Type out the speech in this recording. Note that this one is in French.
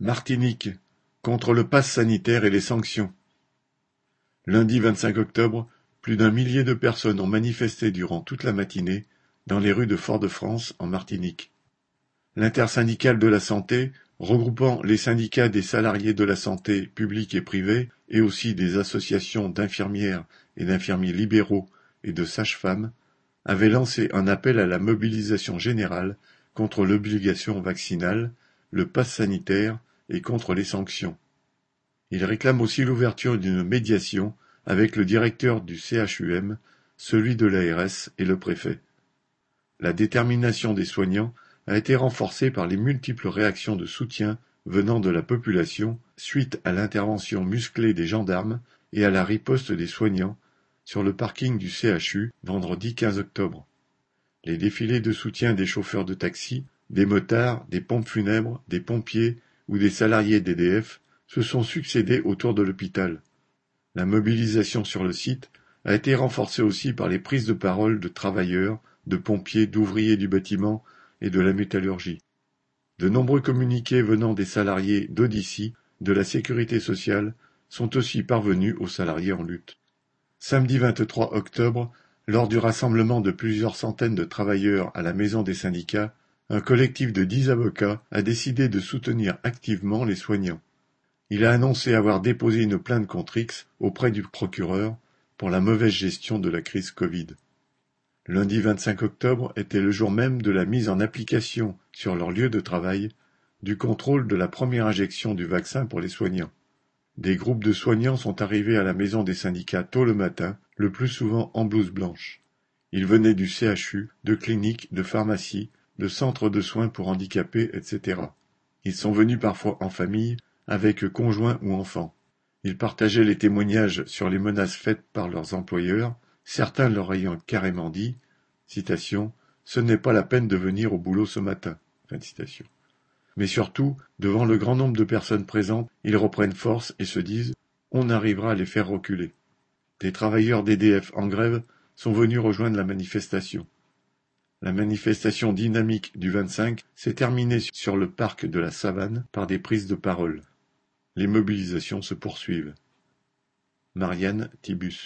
Martinique, contre le pass sanitaire et les sanctions. Lundi 25 octobre, plus d'un millier de personnes ont manifesté durant toute la matinée dans les rues de Fort-de-France en Martinique. L'intersyndicale de la santé, regroupant les syndicats des salariés de la santé publique et privée et aussi des associations d'infirmières et d'infirmiers libéraux et de sages-femmes, avait lancé un appel à la mobilisation générale contre l'obligation vaccinale, le pass sanitaire et contre les sanctions. Il réclame aussi l'ouverture d'une médiation avec le directeur du CHUM, celui de l'ARS et le préfet. La détermination des soignants a été renforcée par les multiples réactions de soutien venant de la population suite à l'intervention musclée des gendarmes et à la riposte des soignants sur le parking du CHU vendredi 15 octobre. Les défilés de soutien des chauffeurs de taxi, des motards, des pompes funèbres, des pompiers ou des salariés d'EDF se sont succédé autour de l'hôpital. La mobilisation sur le site a été renforcée aussi par les prises de parole de travailleurs, de pompiers, d'ouvriers du bâtiment et de la métallurgie. De nombreux communiqués venant des salariés d'Odyssey, de la sécurité sociale, sont aussi parvenus aux salariés en lutte. Samedi 23 octobre, lors du rassemblement de plusieurs centaines de travailleurs à la maison des syndicats, un collectif de dix avocats a décidé de soutenir activement les soignants. Il a annoncé avoir déposé une plainte contre X auprès du procureur pour la mauvaise gestion de la crise Covid. Lundi 25 octobre était le jour même de la mise en application sur leur lieu de travail du contrôle de la première injection du vaccin pour les soignants. Des groupes de soignants sont arrivés à la maison des syndicats tôt le matin, le plus souvent en blouse blanche. Ils venaient du CHU, de cliniques, de pharmacies, de centres de soins pour handicapés, etc. Ils sont venus parfois en famille, avec conjoints ou enfants. Ils partageaient les témoignages sur les menaces faites par leurs employeurs, certains leur ayant carrément dit citation, Ce n'est pas la peine de venir au boulot ce matin. Mais surtout, devant le grand nombre de personnes présentes, ils reprennent force et se disent On arrivera à les faire reculer. Des travailleurs d'EDF en grève sont venus rejoindre la manifestation. La manifestation dynamique du 25 s'est terminée sur le parc de la Savane par des prises de parole. Les mobilisations se poursuivent. Marianne Thibus